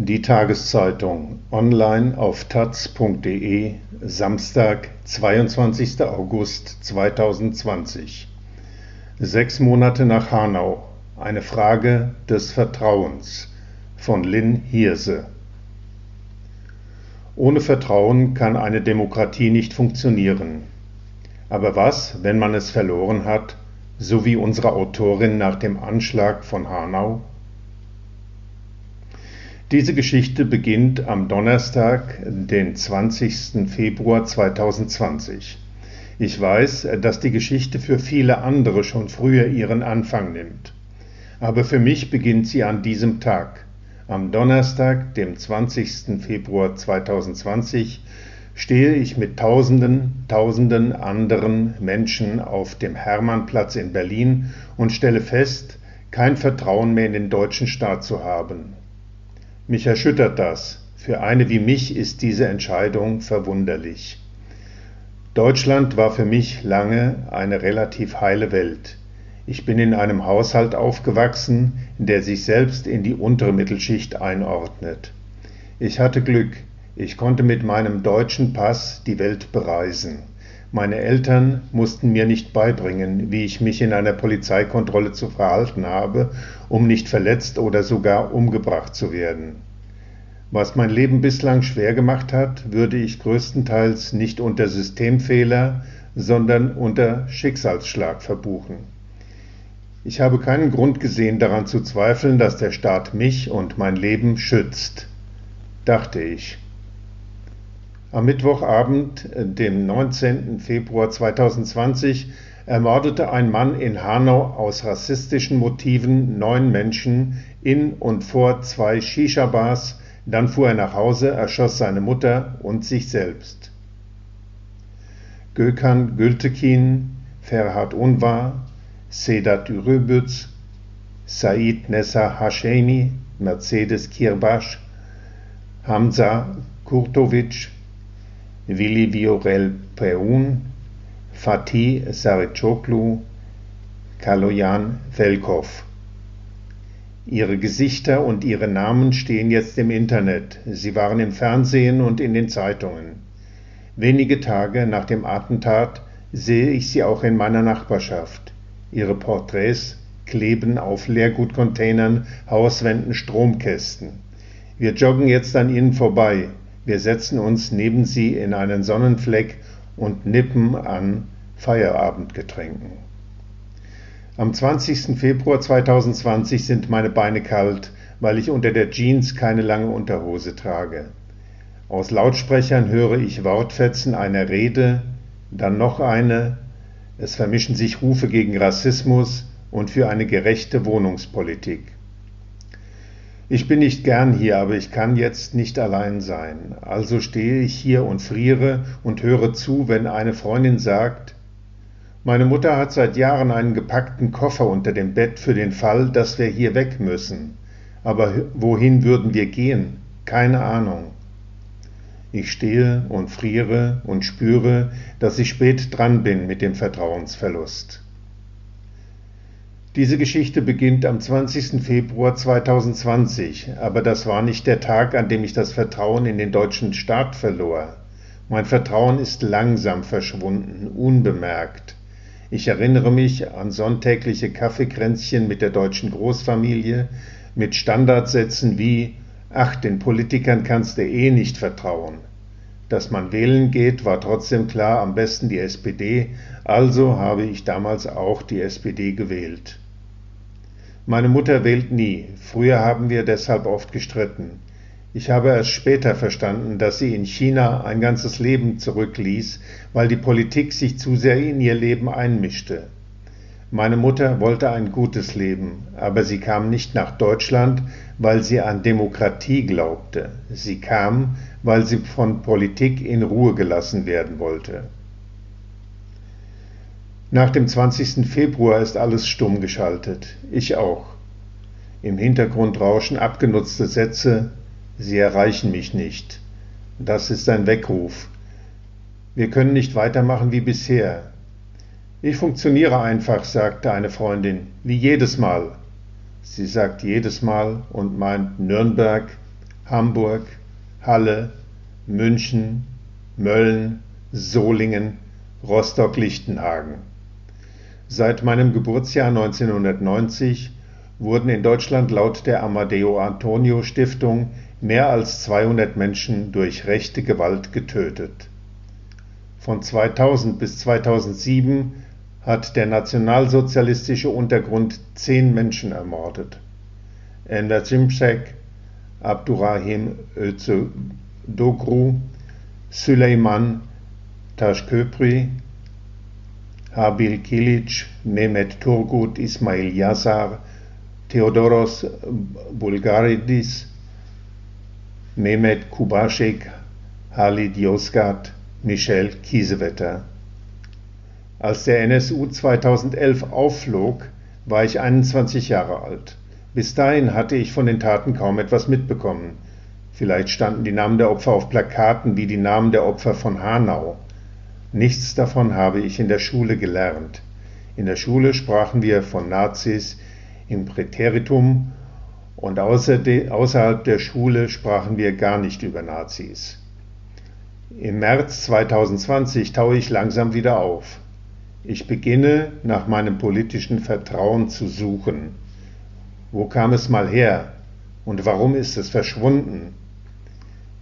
Die Tageszeitung online auf taz.de Samstag, 22. August 2020. Sechs Monate nach Hanau. Eine Frage des Vertrauens von Lynn Hirse. Ohne Vertrauen kann eine Demokratie nicht funktionieren. Aber was, wenn man es verloren hat, so wie unsere Autorin nach dem Anschlag von Hanau? Diese Geschichte beginnt am Donnerstag, den 20. Februar 2020. Ich weiß, dass die Geschichte für viele andere schon früher ihren Anfang nimmt. Aber für mich beginnt sie an diesem Tag. Am Donnerstag, dem 20. Februar 2020, stehe ich mit Tausenden, Tausenden anderen Menschen auf dem Hermannplatz in Berlin und stelle fest, kein Vertrauen mehr in den deutschen Staat zu haben. Mich erschüttert das. Für eine wie mich ist diese Entscheidung verwunderlich. Deutschland war für mich lange eine relativ heile Welt. Ich bin in einem Haushalt aufgewachsen, der sich selbst in die untere Mittelschicht einordnet. Ich hatte Glück, ich konnte mit meinem deutschen Pass die Welt bereisen. Meine Eltern mussten mir nicht beibringen, wie ich mich in einer Polizeikontrolle zu verhalten habe, um nicht verletzt oder sogar umgebracht zu werden. Was mein Leben bislang schwer gemacht hat, würde ich größtenteils nicht unter Systemfehler, sondern unter Schicksalsschlag verbuchen. Ich habe keinen Grund gesehen daran zu zweifeln, dass der Staat mich und mein Leben schützt, dachte ich. Am Mittwochabend, dem 19. Februar 2020, ermordete ein Mann in Hanau aus rassistischen Motiven neun Menschen in und vor zwei Shisha-Bars, dann fuhr er nach Hause, erschoss seine Mutter und sich selbst. Gökhan Gültekin, Ferhat Unvar, Sedat Ürübüz, Said Nessa Hashemi, Mercedes Kirbasch, Hamza Kurtovic, Willi Viorel Peun, Fatih Sarıçoglu, Kaloyan Velkov. Ihre Gesichter und ihre Namen stehen jetzt im Internet. Sie waren im Fernsehen und in den Zeitungen. Wenige Tage nach dem Attentat sehe ich sie auch in meiner Nachbarschaft. Ihre Porträts kleben auf Leergutcontainern, Hauswänden, Stromkästen. Wir joggen jetzt an ihnen vorbei. Wir setzen uns neben sie in einen Sonnenfleck und nippen an Feierabendgetränken. Am 20. Februar 2020 sind meine Beine kalt, weil ich unter der Jeans keine lange Unterhose trage. Aus Lautsprechern höre ich Wortfetzen einer Rede, dann noch eine, es vermischen sich Rufe gegen Rassismus und für eine gerechte Wohnungspolitik. Ich bin nicht gern hier, aber ich kann jetzt nicht allein sein. Also stehe ich hier und friere und höre zu, wenn eine Freundin sagt, meine Mutter hat seit Jahren einen gepackten Koffer unter dem Bett für den Fall, dass wir hier weg müssen. Aber wohin würden wir gehen? Keine Ahnung. Ich stehe und friere und spüre, dass ich spät dran bin mit dem Vertrauensverlust. Diese Geschichte beginnt am 20. Februar 2020, aber das war nicht der Tag, an dem ich das Vertrauen in den deutschen Staat verlor. Mein Vertrauen ist langsam verschwunden, unbemerkt. Ich erinnere mich an sonntägliche Kaffeekränzchen mit der deutschen Großfamilie, mit Standardsätzen wie Ach, den Politikern kannst du eh nicht vertrauen. Dass man wählen geht, war trotzdem klar, am besten die SPD, also habe ich damals auch die SPD gewählt. Meine Mutter wählt nie. Früher haben wir deshalb oft gestritten. Ich habe erst später verstanden, dass sie in China ein ganzes Leben zurückließ, weil die Politik sich zu sehr in ihr Leben einmischte. Meine Mutter wollte ein gutes Leben, aber sie kam nicht nach Deutschland, weil sie an Demokratie glaubte. Sie kam, weil sie von Politik in Ruhe gelassen werden wollte. Nach dem 20. Februar ist alles stumm geschaltet. Ich auch. Im Hintergrund rauschen abgenutzte Sätze. Sie erreichen mich nicht. Das ist ein Weckruf. Wir können nicht weitermachen wie bisher. Ich funktioniere einfach, sagte eine Freundin, wie jedes Mal. Sie sagt jedes Mal und meint Nürnberg, Hamburg, Halle, München, Mölln, Solingen, Rostock-Lichtenhagen. Seit meinem Geburtsjahr 1990 wurden in Deutschland laut der Amadeo Antonio Stiftung mehr als 200 Menschen durch rechte Gewalt getötet. Von 2000 bis 2007 hat der nationalsozialistische Untergrund zehn Menschen ermordet. Ender Cimcek, Abdurrahim Özodoglu, Süleyman Taşköprü, Habil Kilic, Mehmet Turgut, Ismail Yazar, Theodoros Bulgaridis, Mehmet Kubaschek, Halid Yozgat, Michel Kiesewetter. Als der NSU 2011 aufflog, war ich 21 Jahre alt. Bis dahin hatte ich von den Taten kaum etwas mitbekommen. Vielleicht standen die Namen der Opfer auf Plakaten wie die Namen der Opfer von Hanau. Nichts davon habe ich in der Schule gelernt. In der Schule sprachen wir von Nazis im Präteritum und außerhalb der Schule sprachen wir gar nicht über Nazis. Im März 2020 taue ich langsam wieder auf. Ich beginne nach meinem politischen Vertrauen zu suchen. Wo kam es mal her und warum ist es verschwunden?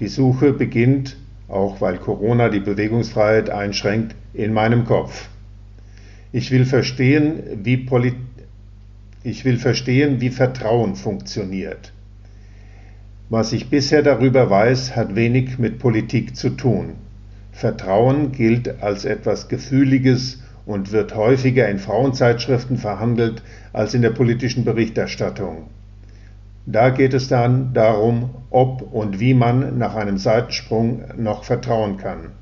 Die Suche beginnt auch weil Corona die Bewegungsfreiheit einschränkt, in meinem Kopf. Ich will verstehen, wie, Poli ich will verstehen, wie Vertrauen funktioniert. Was ich bisher darüber weiß, hat wenig mit Politik zu tun. Vertrauen gilt als etwas Gefühliges und wird häufiger in Frauenzeitschriften verhandelt als in der politischen Berichterstattung. Da geht es dann darum, ob und wie man nach einem Seitensprung noch vertrauen kann.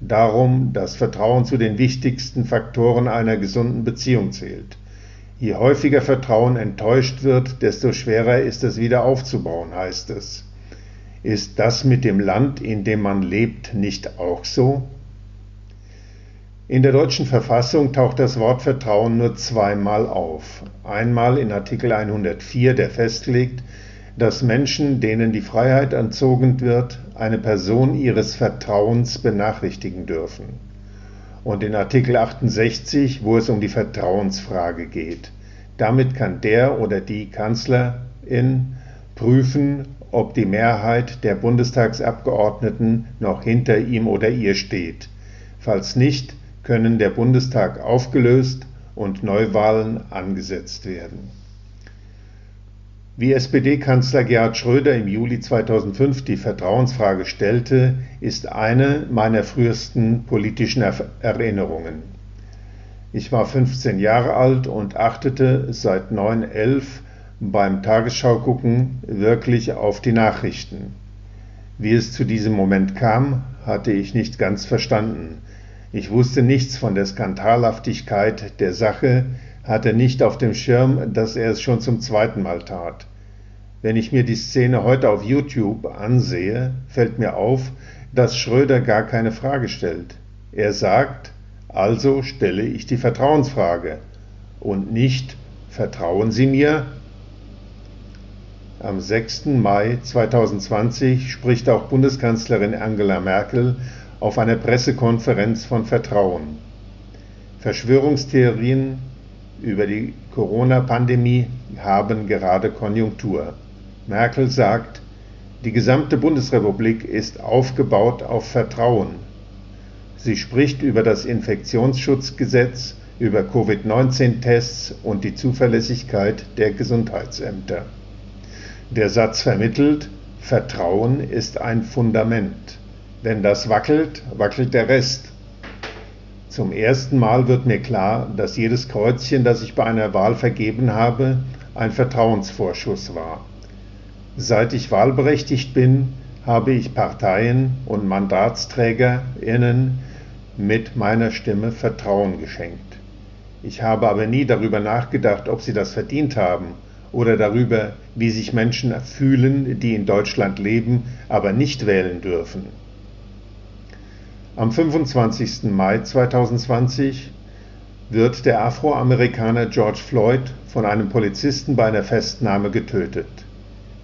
Darum, dass Vertrauen zu den wichtigsten Faktoren einer gesunden Beziehung zählt. Je häufiger Vertrauen enttäuscht wird, desto schwerer ist es wieder aufzubauen, heißt es. Ist das mit dem Land, in dem man lebt, nicht auch so? In der deutschen Verfassung taucht das Wort Vertrauen nur zweimal auf. Einmal in Artikel 104, der festlegt, dass Menschen, denen die Freiheit entzogen wird, eine Person ihres Vertrauens benachrichtigen dürfen. Und in Artikel 68, wo es um die Vertrauensfrage geht. Damit kann der oder die Kanzlerin prüfen, ob die Mehrheit der Bundestagsabgeordneten noch hinter ihm oder ihr steht. Falls nicht, können der Bundestag aufgelöst und Neuwahlen angesetzt werden. Wie SPD-Kanzler Gerhard Schröder im Juli 2005 die Vertrauensfrage stellte, ist eine meiner frühesten politischen Erinnerungen. Ich war 15 Jahre alt und achtete seit 9-11 beim Tagesschaugucken wirklich auf die Nachrichten. Wie es zu diesem Moment kam, hatte ich nicht ganz verstanden. Ich wusste nichts von der Skandalhaftigkeit der Sache, hatte nicht auf dem Schirm, dass er es schon zum zweiten Mal tat. Wenn ich mir die Szene heute auf YouTube ansehe, fällt mir auf, dass Schröder gar keine Frage stellt. Er sagt, also stelle ich die Vertrauensfrage und nicht, vertrauen Sie mir? Am 6. Mai 2020 spricht auch Bundeskanzlerin Angela Merkel auf einer Pressekonferenz von Vertrauen. Verschwörungstheorien über die Corona-Pandemie haben gerade Konjunktur. Merkel sagt, die gesamte Bundesrepublik ist aufgebaut auf Vertrauen. Sie spricht über das Infektionsschutzgesetz, über Covid-19-Tests und die Zuverlässigkeit der Gesundheitsämter. Der Satz vermittelt, Vertrauen ist ein Fundament. Wenn das wackelt, wackelt der Rest. Zum ersten Mal wird mir klar, dass jedes Kreuzchen, das ich bei einer Wahl vergeben habe, ein Vertrauensvorschuss war. Seit ich wahlberechtigt bin, habe ich Parteien und Mandatsträgerinnen mit meiner Stimme Vertrauen geschenkt. Ich habe aber nie darüber nachgedacht, ob sie das verdient haben oder darüber, wie sich Menschen fühlen, die in Deutschland leben, aber nicht wählen dürfen. Am 25. Mai 2020 wird der Afroamerikaner George Floyd von einem Polizisten bei einer Festnahme getötet.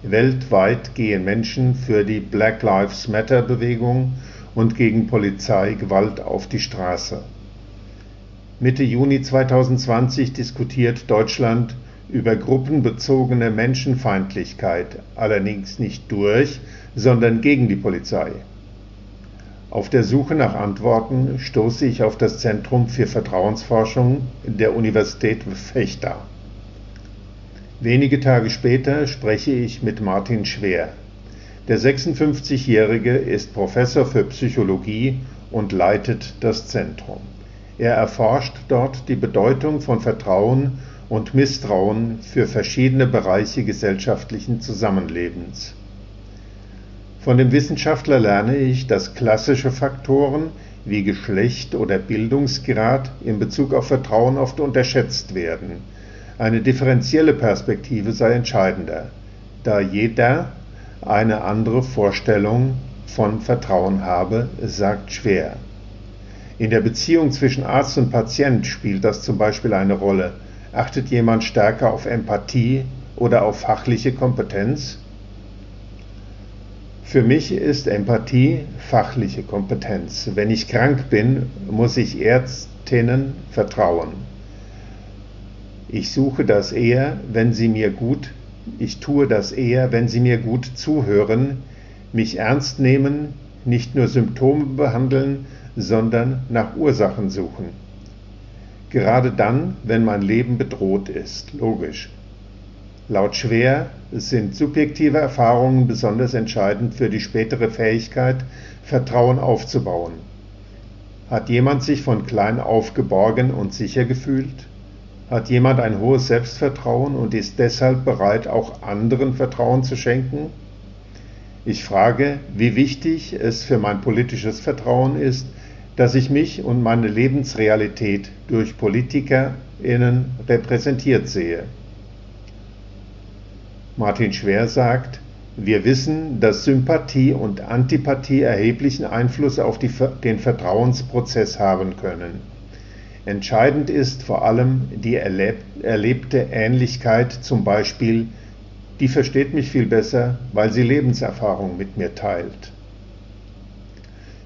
Weltweit gehen Menschen für die Black Lives Matter Bewegung und gegen Polizeigewalt auf die Straße. Mitte Juni 2020 diskutiert Deutschland über gruppenbezogene Menschenfeindlichkeit, allerdings nicht durch, sondern gegen die Polizei. Auf der Suche nach Antworten stoße ich auf das Zentrum für Vertrauensforschung der Universität Fechter. Wenige Tage später spreche ich mit Martin Schwer. Der 56-Jährige ist Professor für Psychologie und leitet das Zentrum. Er erforscht dort die Bedeutung von Vertrauen und Misstrauen für verschiedene Bereiche gesellschaftlichen Zusammenlebens. Von dem Wissenschaftler lerne ich, dass klassische Faktoren wie Geschlecht oder Bildungsgrad in Bezug auf Vertrauen oft unterschätzt werden. Eine differenzielle Perspektive sei entscheidender, da jeder eine andere Vorstellung von Vertrauen habe, sagt Schwer. In der Beziehung zwischen Arzt und Patient spielt das zum Beispiel eine Rolle. Achtet jemand stärker auf Empathie oder auf fachliche Kompetenz? Für mich ist Empathie fachliche Kompetenz. Wenn ich krank bin, muss ich Ärztinnen vertrauen. Ich suche das eher, wenn sie mir gut, ich tue das eher, wenn sie mir gut zuhören, mich ernst nehmen, nicht nur Symptome behandeln, sondern nach Ursachen suchen. Gerade dann, wenn mein Leben bedroht ist, logisch. Laut Schwer sind subjektive Erfahrungen besonders entscheidend für die spätere Fähigkeit, Vertrauen aufzubauen. Hat jemand sich von klein auf geborgen und sicher gefühlt? Hat jemand ein hohes Selbstvertrauen und ist deshalb bereit, auch anderen Vertrauen zu schenken? Ich frage, wie wichtig es für mein politisches Vertrauen ist, dass ich mich und meine Lebensrealität durch PolitikerInnen repräsentiert sehe. Martin Schwer sagt, wir wissen, dass Sympathie und Antipathie erheblichen Einfluss auf die, den Vertrauensprozess haben können. Entscheidend ist vor allem die erlebte Ähnlichkeit, zum Beispiel, die versteht mich viel besser, weil sie Lebenserfahrung mit mir teilt.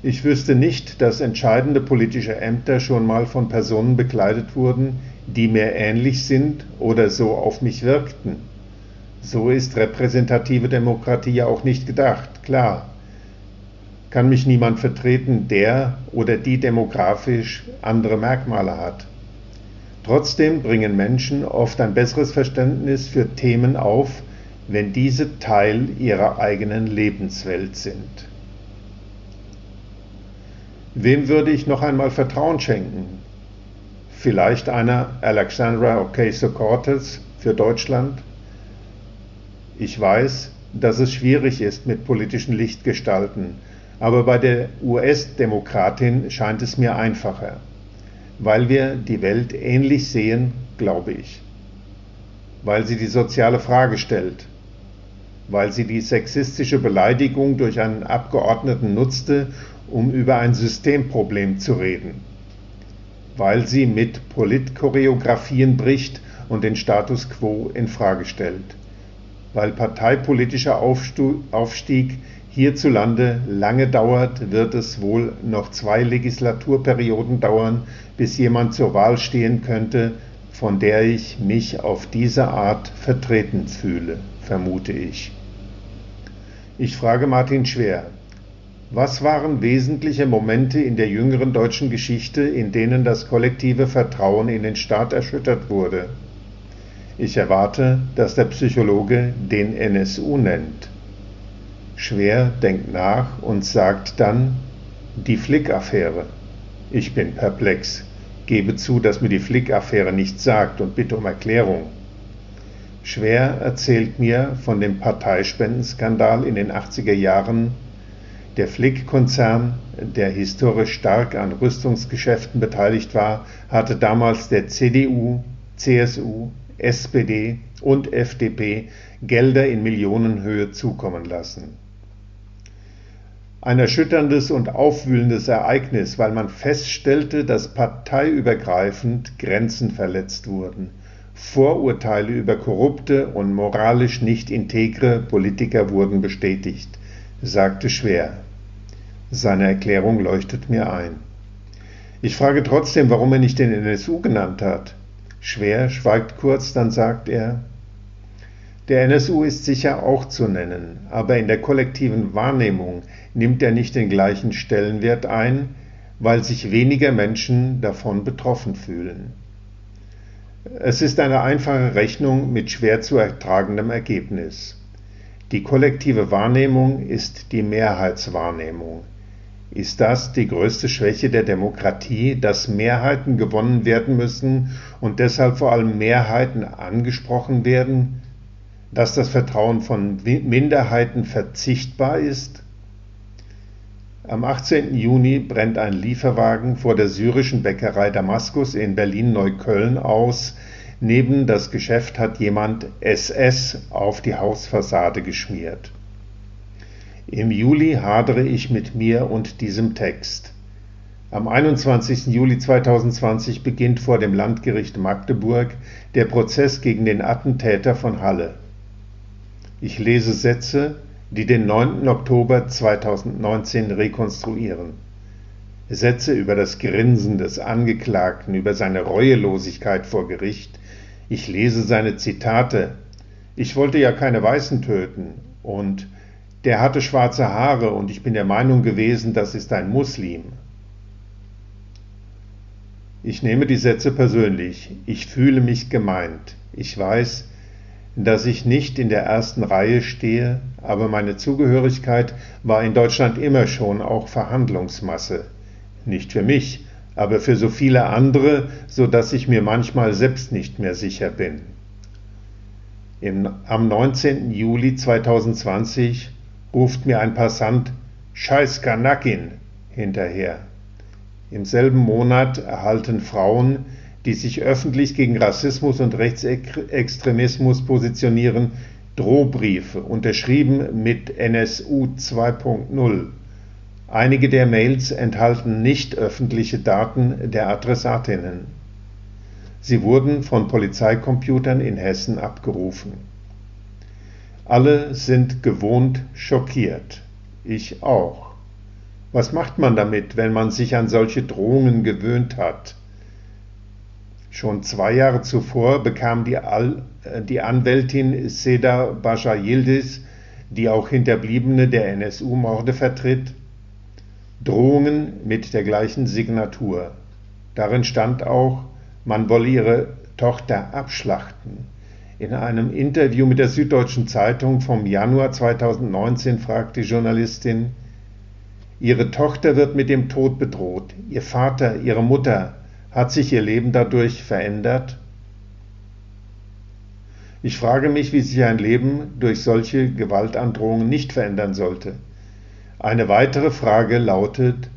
Ich wüsste nicht, dass entscheidende politische Ämter schon mal von Personen bekleidet wurden, die mir ähnlich sind oder so auf mich wirkten. So ist repräsentative Demokratie ja auch nicht gedacht, klar. Kann mich niemand vertreten, der oder die demografisch andere Merkmale hat. Trotzdem bringen Menschen oft ein besseres Verständnis für Themen auf, wenn diese Teil ihrer eigenen Lebenswelt sind. Wem würde ich noch einmal Vertrauen schenken? Vielleicht einer Alexandra Ocasio-Cortez für Deutschland? Ich weiß, dass es schwierig ist mit politischen Lichtgestalten, aber bei der US-Demokratin scheint es mir einfacher, weil wir die Welt ähnlich sehen, glaube ich, weil sie die soziale Frage stellt, weil sie die sexistische Beleidigung durch einen Abgeordneten nutzte, um über ein Systemproblem zu reden, weil sie mit Politchoreografien bricht und den Status quo in Frage stellt weil parteipolitischer Aufstieg hierzulande lange dauert, wird es wohl noch zwei Legislaturperioden dauern, bis jemand zur Wahl stehen könnte, von der ich mich auf diese Art vertreten fühle, vermute ich. Ich frage Martin Schwer, was waren wesentliche Momente in der jüngeren deutschen Geschichte, in denen das kollektive Vertrauen in den Staat erschüttert wurde? Ich erwarte, dass der Psychologe den NSU nennt. Schwer denkt nach und sagt dann die Flick-Affäre. Ich bin perplex, gebe zu, dass mir die Flick-Affäre nichts sagt und bitte um Erklärung. Schwer erzählt mir von dem Parteispendenskandal in den 80er Jahren. Der Flick-Konzern, der historisch stark an Rüstungsgeschäften beteiligt war, hatte damals der CDU, CSU, SPD und FDP Gelder in Millionenhöhe zukommen lassen. Ein erschütterndes und aufwühlendes Ereignis, weil man feststellte, dass parteiübergreifend Grenzen verletzt wurden. Vorurteile über korrupte und moralisch nicht integre Politiker wurden bestätigt, sagte Schwer. Seine Erklärung leuchtet mir ein. Ich frage trotzdem, warum er nicht den NSU genannt hat. Schwer schweigt kurz, dann sagt er, der NSU ist sicher auch zu nennen, aber in der kollektiven Wahrnehmung nimmt er nicht den gleichen Stellenwert ein, weil sich weniger Menschen davon betroffen fühlen. Es ist eine einfache Rechnung mit schwer zu ertragendem Ergebnis. Die kollektive Wahrnehmung ist die Mehrheitswahrnehmung. Ist das die größte Schwäche der Demokratie, dass Mehrheiten gewonnen werden müssen und deshalb vor allem Mehrheiten angesprochen werden, dass das Vertrauen von Minderheiten verzichtbar ist? Am 18. Juni brennt ein Lieferwagen vor der syrischen Bäckerei Damaskus in Berlin-Neukölln aus. Neben das Geschäft hat jemand SS auf die Hausfassade geschmiert. Im Juli hadere ich mit mir und diesem Text. Am 21. Juli 2020 beginnt vor dem Landgericht Magdeburg der Prozess gegen den Attentäter von Halle. Ich lese Sätze, die den 9. Oktober 2019 rekonstruieren. Sätze über das Grinsen des Angeklagten, über seine Reuelosigkeit vor Gericht. Ich lese seine Zitate. Ich wollte ja keine Weißen töten und der hatte schwarze Haare und ich bin der Meinung gewesen, das ist ein Muslim. Ich nehme die Sätze persönlich. Ich fühle mich gemeint. Ich weiß, dass ich nicht in der ersten Reihe stehe, aber meine Zugehörigkeit war in Deutschland immer schon auch Verhandlungsmasse. Nicht für mich, aber für so viele andere, so dass ich mir manchmal selbst nicht mehr sicher bin. Im, am 19. Juli 2020 ruft mir ein Passant Scheiß Kanakin hinterher. Im selben Monat erhalten Frauen, die sich öffentlich gegen Rassismus und Rechtsextremismus positionieren, Drohbriefe, unterschrieben mit NSU 2.0. Einige der Mails enthalten nicht öffentliche Daten der Adressatinnen. Sie wurden von Polizeicomputern in Hessen abgerufen. Alle sind gewohnt schockiert. Ich auch. Was macht man damit, wenn man sich an solche Drohungen gewöhnt hat? Schon zwei Jahre zuvor bekam die, Al äh, die Anwältin Seda Bascha Yildiz, die auch Hinterbliebene der NSU-Morde vertritt, Drohungen mit der gleichen Signatur. Darin stand auch, man wolle ihre Tochter abschlachten. In einem Interview mit der Süddeutschen Zeitung vom Januar 2019 fragt die Journalistin, Ihre Tochter wird mit dem Tod bedroht. Ihr Vater, Ihre Mutter, hat sich ihr Leben dadurch verändert? Ich frage mich, wie sich ein Leben durch solche Gewaltandrohungen nicht verändern sollte. Eine weitere Frage lautet,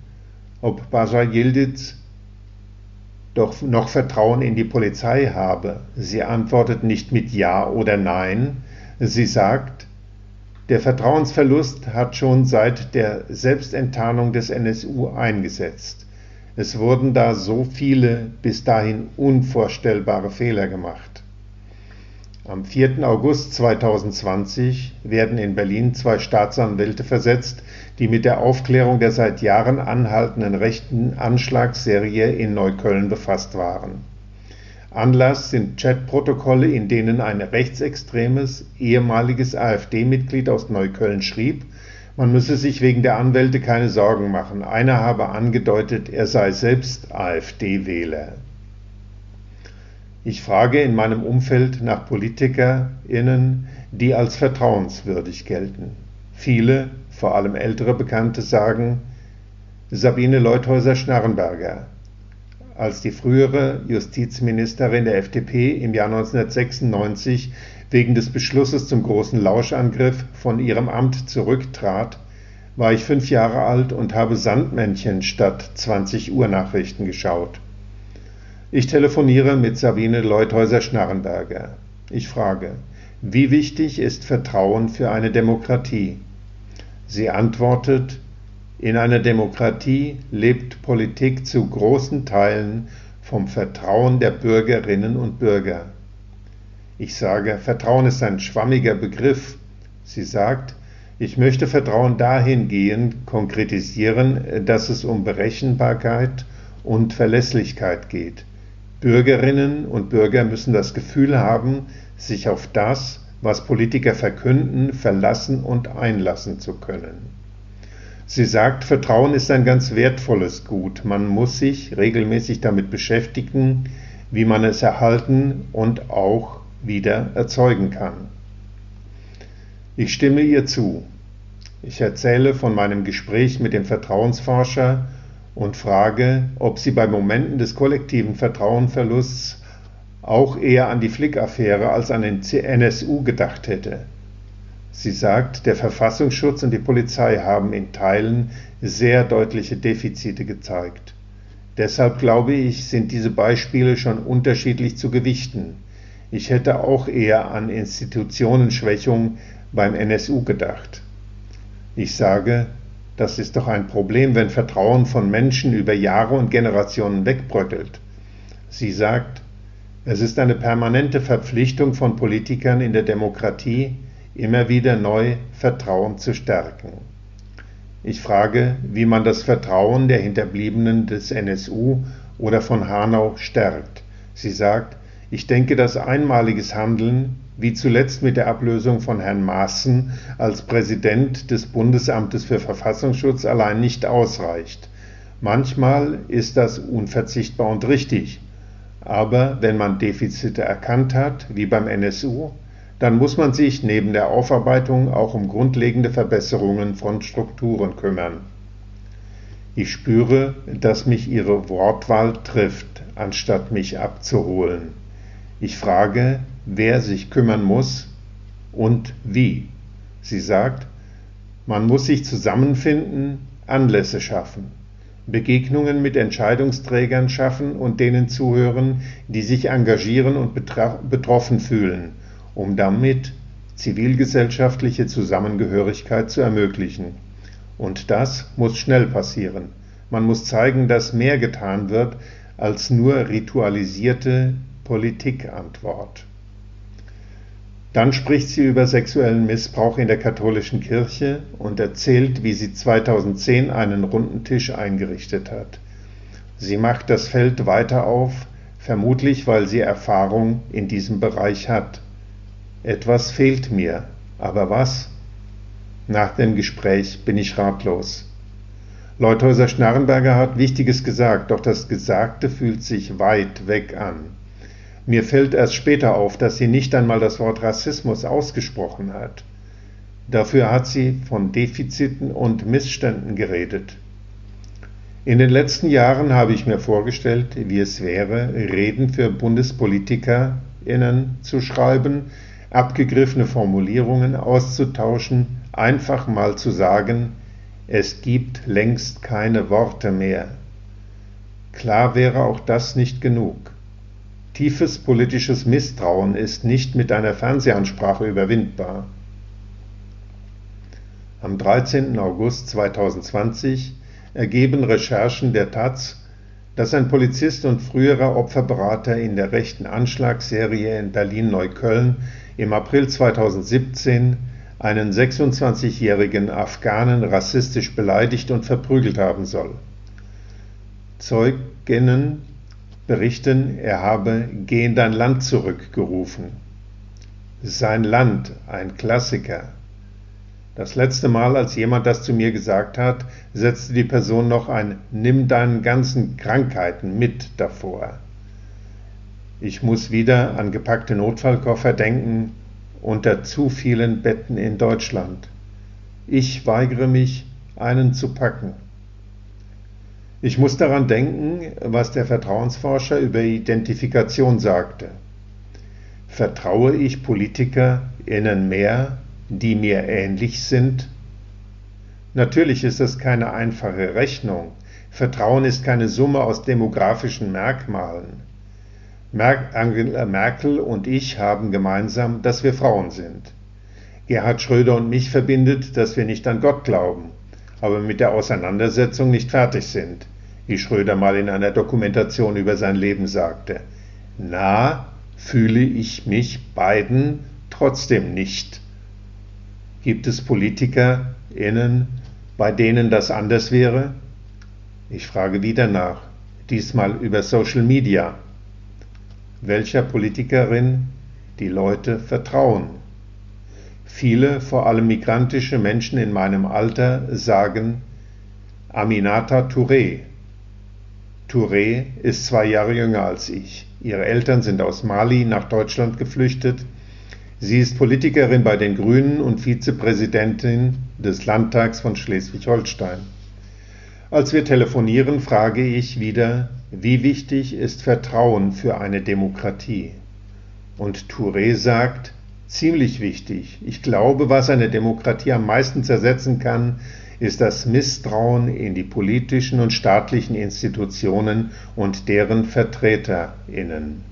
ob Baja Yildiz doch noch Vertrauen in die Polizei habe. Sie antwortet nicht mit Ja oder Nein. Sie sagt, der Vertrauensverlust hat schon seit der Selbstenttarnung des NSU eingesetzt. Es wurden da so viele bis dahin unvorstellbare Fehler gemacht. Am 4. August 2020 werden in Berlin zwei Staatsanwälte versetzt, die mit der Aufklärung der seit Jahren anhaltenden rechten Anschlagsserie in Neukölln befasst waren. Anlass sind Chatprotokolle, in denen ein rechtsextremes ehemaliges AfD-Mitglied aus Neukölln schrieb, man müsse sich wegen der Anwälte keine Sorgen machen. Einer habe angedeutet, er sei selbst AfD-Wähler. Ich frage in meinem Umfeld nach PolitikerInnen, die als vertrauenswürdig gelten. Viele vor allem ältere Bekannte sagen Sabine Leuthäuser-Schnarrenberger. Als die frühere Justizministerin der FDP im Jahr 1996 wegen des Beschlusses zum großen Lauschangriff von ihrem Amt zurücktrat, war ich fünf Jahre alt und habe Sandmännchen statt 20 Uhr Nachrichten geschaut. Ich telefoniere mit Sabine Leuthäuser-Schnarrenberger. Ich frage, wie wichtig ist Vertrauen für eine Demokratie? Sie antwortet, in einer Demokratie lebt Politik zu großen Teilen vom Vertrauen der Bürgerinnen und Bürger. Ich sage, Vertrauen ist ein schwammiger Begriff. Sie sagt, ich möchte Vertrauen dahingehend konkretisieren, dass es um Berechenbarkeit und Verlässlichkeit geht. Bürgerinnen und Bürger müssen das Gefühl haben, sich auf das, was Politiker verkünden, verlassen und einlassen zu können. Sie sagt, Vertrauen ist ein ganz wertvolles Gut. Man muss sich regelmäßig damit beschäftigen, wie man es erhalten und auch wieder erzeugen kann. Ich stimme ihr zu. Ich erzähle von meinem Gespräch mit dem Vertrauensforscher und frage, ob sie bei Momenten des kollektiven Vertrauenverlusts auch eher an die Flick-Affäre als an den NSU gedacht hätte. Sie sagt, der Verfassungsschutz und die Polizei haben in Teilen sehr deutliche Defizite gezeigt. Deshalb glaube ich, sind diese Beispiele schon unterschiedlich zu gewichten. Ich hätte auch eher an Institutionenschwächung beim NSU gedacht. Ich sage, das ist doch ein Problem, wenn Vertrauen von Menschen über Jahre und Generationen wegbröckelt. Sie sagt, es ist eine permanente Verpflichtung von Politikern in der Demokratie, immer wieder neu Vertrauen zu stärken. Ich frage, wie man das Vertrauen der Hinterbliebenen des NSU oder von Hanau stärkt. Sie sagt, ich denke, dass einmaliges Handeln wie zuletzt mit der Ablösung von Herrn Maaßen als Präsident des Bundesamtes für Verfassungsschutz allein nicht ausreicht. Manchmal ist das unverzichtbar und richtig. Aber wenn man Defizite erkannt hat, wie beim NSU, dann muss man sich neben der Aufarbeitung auch um grundlegende Verbesserungen von Strukturen kümmern. Ich spüre, dass mich Ihre Wortwahl trifft, anstatt mich abzuholen. Ich frage, wer sich kümmern muss und wie. Sie sagt, man muss sich zusammenfinden, Anlässe schaffen, Begegnungen mit Entscheidungsträgern schaffen und denen zuhören, die sich engagieren und betroffen fühlen, um damit zivilgesellschaftliche Zusammengehörigkeit zu ermöglichen. Und das muss schnell passieren. Man muss zeigen, dass mehr getan wird als nur ritualisierte Politikantwort. Dann spricht sie über sexuellen Missbrauch in der katholischen Kirche und erzählt, wie sie 2010 einen runden Tisch eingerichtet hat. Sie macht das Feld weiter auf, vermutlich weil sie Erfahrung in diesem Bereich hat. Etwas fehlt mir, aber was? Nach dem Gespräch bin ich ratlos. Leuthäuser-Schnarrenberger hat Wichtiges gesagt, doch das Gesagte fühlt sich weit weg an. Mir fällt erst später auf, dass sie nicht einmal das Wort Rassismus ausgesprochen hat. Dafür hat sie von Defiziten und Missständen geredet. In den letzten Jahren habe ich mir vorgestellt, wie es wäre, Reden für BundespolitikerInnen zu schreiben, abgegriffene Formulierungen auszutauschen, einfach mal zu sagen, es gibt längst keine Worte mehr. Klar wäre auch das nicht genug. Tiefes politisches Misstrauen ist nicht mit einer Fernsehansprache überwindbar. Am 13. August 2020 ergeben Recherchen der Taz, dass ein Polizist und früherer Opferberater in der rechten Anschlagsserie in Berlin-Neukölln im April 2017 einen 26-jährigen Afghanen rassistisch beleidigt und verprügelt haben soll. Zeuginnen berichten, er habe Geh in dein Land zurückgerufen. Sein Land, ein Klassiker. Das letzte Mal, als jemand das zu mir gesagt hat, setzte die Person noch ein Nimm deinen ganzen Krankheiten mit davor. Ich muss wieder an gepackte Notfallkoffer denken unter zu vielen Betten in Deutschland. Ich weigere mich, einen zu packen. Ich muss daran denken, was der Vertrauensforscher über Identifikation sagte. Vertraue ich PolitikerInnen mehr, die mir ähnlich sind? Natürlich ist es keine einfache Rechnung. Vertrauen ist keine Summe aus demografischen Merkmalen. Angela Merkel und ich haben gemeinsam, dass wir Frauen sind. Gerhard Schröder und mich verbindet, dass wir nicht an Gott glauben, aber mit der Auseinandersetzung nicht fertig sind wie Schröder mal in einer Dokumentation über sein Leben sagte. Na, fühle ich mich beiden trotzdem nicht. Gibt es PolitikerInnen, bei denen das anders wäre? Ich frage wieder nach, diesmal über Social Media. Welcher Politikerin die Leute vertrauen? Viele, vor allem migrantische Menschen in meinem Alter, sagen Aminata Touré. Touré ist zwei Jahre jünger als ich. Ihre Eltern sind aus Mali nach Deutschland geflüchtet Sie ist Politikerin bei den Grünen und Vizepräsidentin des Landtags von Schleswig-Holstein. Als wir telefonieren, frage ich wieder, wie wichtig ist Vertrauen für eine Demokratie? Und Touré sagt, ziemlich wichtig. Ich glaube, was eine Demokratie am meisten zersetzen kann, ist das Misstrauen in die politischen und staatlichen Institutionen und deren Vertreterinnen.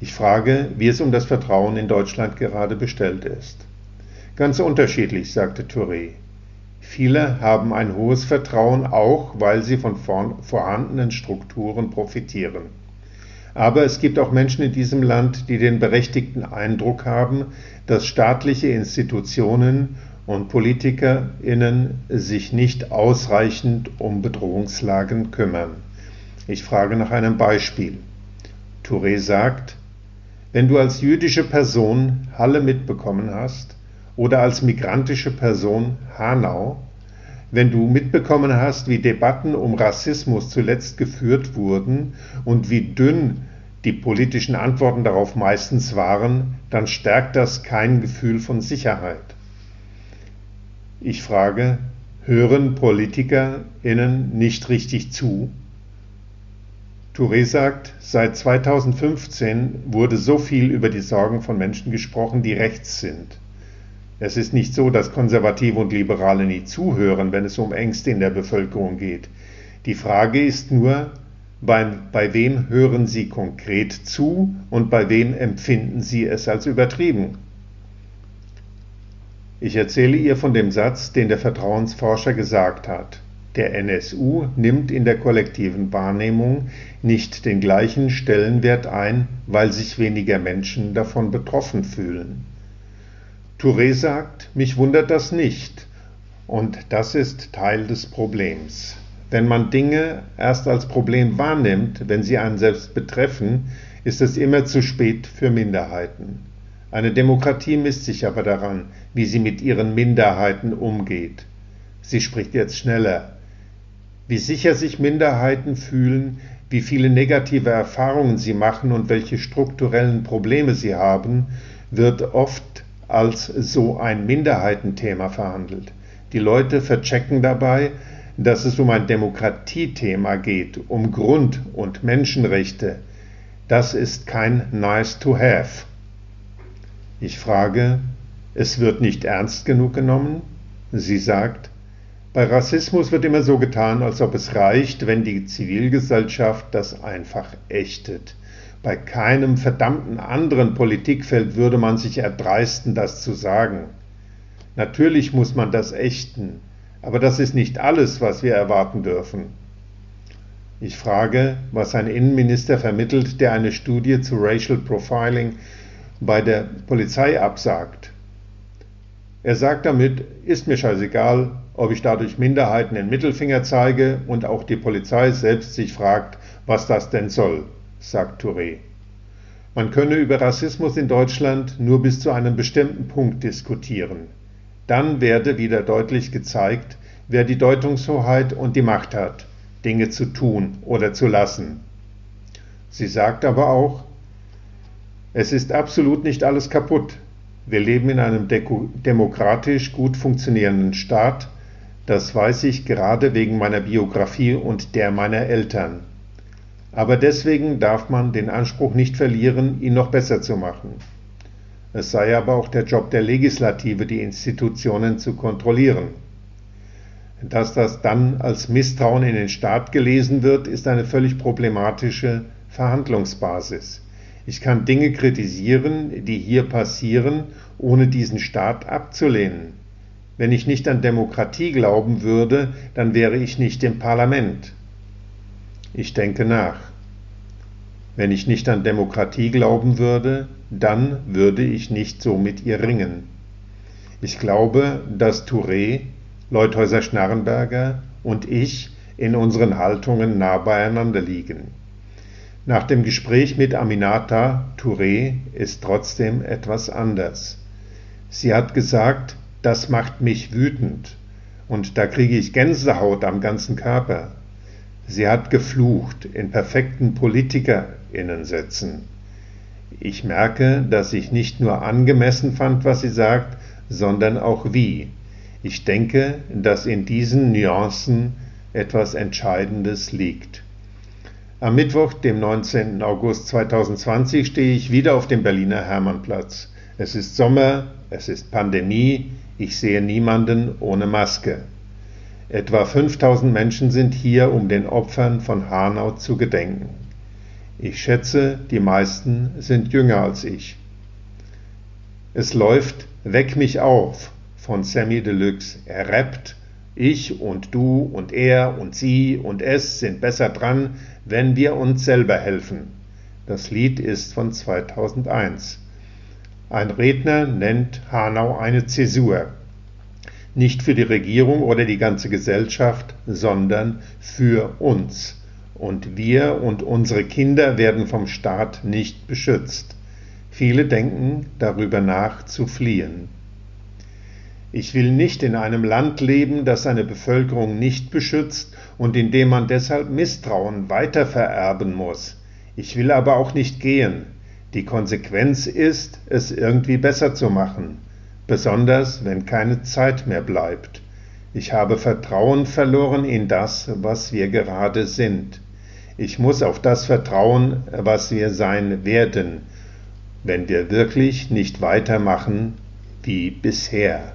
Ich frage, wie es um das Vertrauen in Deutschland gerade bestellt ist. Ganz unterschiedlich, sagte Touré. Viele haben ein hohes Vertrauen, auch weil sie von vorhandenen Strukturen profitieren. Aber es gibt auch Menschen in diesem Land, die den berechtigten Eindruck haben, dass staatliche Institutionen und PolitikerInnen sich nicht ausreichend um Bedrohungslagen kümmern. Ich frage nach einem Beispiel. Touré sagt, wenn du als jüdische Person Halle mitbekommen hast oder als migrantische Person Hanau, wenn du mitbekommen hast, wie Debatten um Rassismus zuletzt geführt wurden und wie dünn die politischen Antworten darauf meistens waren, dann stärkt das kein Gefühl von Sicherheit. Ich frage, hören PolitikerInnen nicht richtig zu? Touré sagt, seit 2015 wurde so viel über die Sorgen von Menschen gesprochen, die rechts sind. Es ist nicht so, dass Konservative und Liberale nie zuhören, wenn es um Ängste in der Bevölkerung geht. Die Frage ist nur, bei, bei wem hören Sie konkret zu und bei wem empfinden Sie es als übertrieben? Ich erzähle ihr von dem Satz, den der Vertrauensforscher gesagt hat. Der NSU nimmt in der kollektiven Wahrnehmung nicht den gleichen Stellenwert ein, weil sich weniger Menschen davon betroffen fühlen. Touré sagt, mich wundert das nicht. Und das ist Teil des Problems. Wenn man Dinge erst als Problem wahrnimmt, wenn sie einen selbst betreffen, ist es immer zu spät für Minderheiten. Eine Demokratie misst sich aber daran, wie sie mit ihren Minderheiten umgeht. Sie spricht jetzt schneller, wie sicher sich Minderheiten fühlen, wie viele negative Erfahrungen sie machen und welche strukturellen Probleme sie haben, wird oft als so ein Minderheitenthema verhandelt. Die Leute verchecken dabei, dass es um ein Demokratiethema geht, um Grund- und Menschenrechte. Das ist kein Nice to Have. Ich frage, es wird nicht ernst genug genommen? Sie sagt, bei Rassismus wird immer so getan, als ob es reicht, wenn die Zivilgesellschaft das einfach ächtet. Bei keinem verdammten anderen Politikfeld würde man sich erdreisten, das zu sagen. Natürlich muss man das ächten, aber das ist nicht alles, was wir erwarten dürfen. Ich frage, was ein Innenminister vermittelt, der eine Studie zu Racial Profiling bei der Polizei absagt. Er sagt damit, ist mir scheißegal, ob ich dadurch Minderheiten den Mittelfinger zeige und auch die Polizei selbst sich fragt, was das denn soll, sagt Touré. Man könne über Rassismus in Deutschland nur bis zu einem bestimmten Punkt diskutieren. Dann werde wieder deutlich gezeigt, wer die Deutungshoheit und die Macht hat, Dinge zu tun oder zu lassen. Sie sagt aber auch, es ist absolut nicht alles kaputt, wir leben in einem demokratisch gut funktionierenden Staat, das weiß ich gerade wegen meiner Biografie und der meiner Eltern. Aber deswegen darf man den Anspruch nicht verlieren, ihn noch besser zu machen. Es sei aber auch der Job der Legislative, die Institutionen zu kontrollieren. Dass das dann als Misstrauen in den Staat gelesen wird, ist eine völlig problematische Verhandlungsbasis. Ich kann Dinge kritisieren, die hier passieren, ohne diesen Staat abzulehnen. Wenn ich nicht an Demokratie glauben würde, dann wäre ich nicht im Parlament. Ich denke nach. Wenn ich nicht an Demokratie glauben würde, dann würde ich nicht so mit ihr ringen. Ich glaube, dass Touré, Leuthäuser-Schnarrenberger und ich in unseren Haltungen nah beieinander liegen. Nach dem Gespräch mit Aminata Touré ist trotzdem etwas anders. Sie hat gesagt, das macht mich wütend und da kriege ich Gänsehaut am ganzen Körper. Sie hat geflucht in perfekten Politikerinnensätzen. Ich merke, dass ich nicht nur angemessen fand, was sie sagt, sondern auch wie. Ich denke, dass in diesen Nuancen etwas Entscheidendes liegt. Am Mittwoch, dem 19. August 2020, stehe ich wieder auf dem Berliner Hermannplatz. Es ist Sommer, es ist Pandemie, ich sehe niemanden ohne Maske. Etwa 5000 Menschen sind hier, um den Opfern von Hanau zu gedenken. Ich schätze, die meisten sind jünger als ich. Es läuft Weck mich auf von Sammy Deluxe. Er rappt, ich und du und er und sie und es sind besser dran, wenn wir uns selber helfen. Das Lied ist von 2001. Ein Redner nennt Hanau eine Zäsur. Nicht für die Regierung oder die ganze Gesellschaft, sondern für uns. Und wir und unsere Kinder werden vom Staat nicht beschützt. Viele denken darüber nach zu fliehen. Ich will nicht in einem Land leben, das seine Bevölkerung nicht beschützt und in dem man deshalb Misstrauen weitervererben muss. Ich will aber auch nicht gehen. Die Konsequenz ist, es irgendwie besser zu machen, besonders wenn keine Zeit mehr bleibt. Ich habe Vertrauen verloren in das, was wir gerade sind. Ich muss auf das vertrauen, was wir sein werden, wenn wir wirklich nicht weitermachen wie bisher.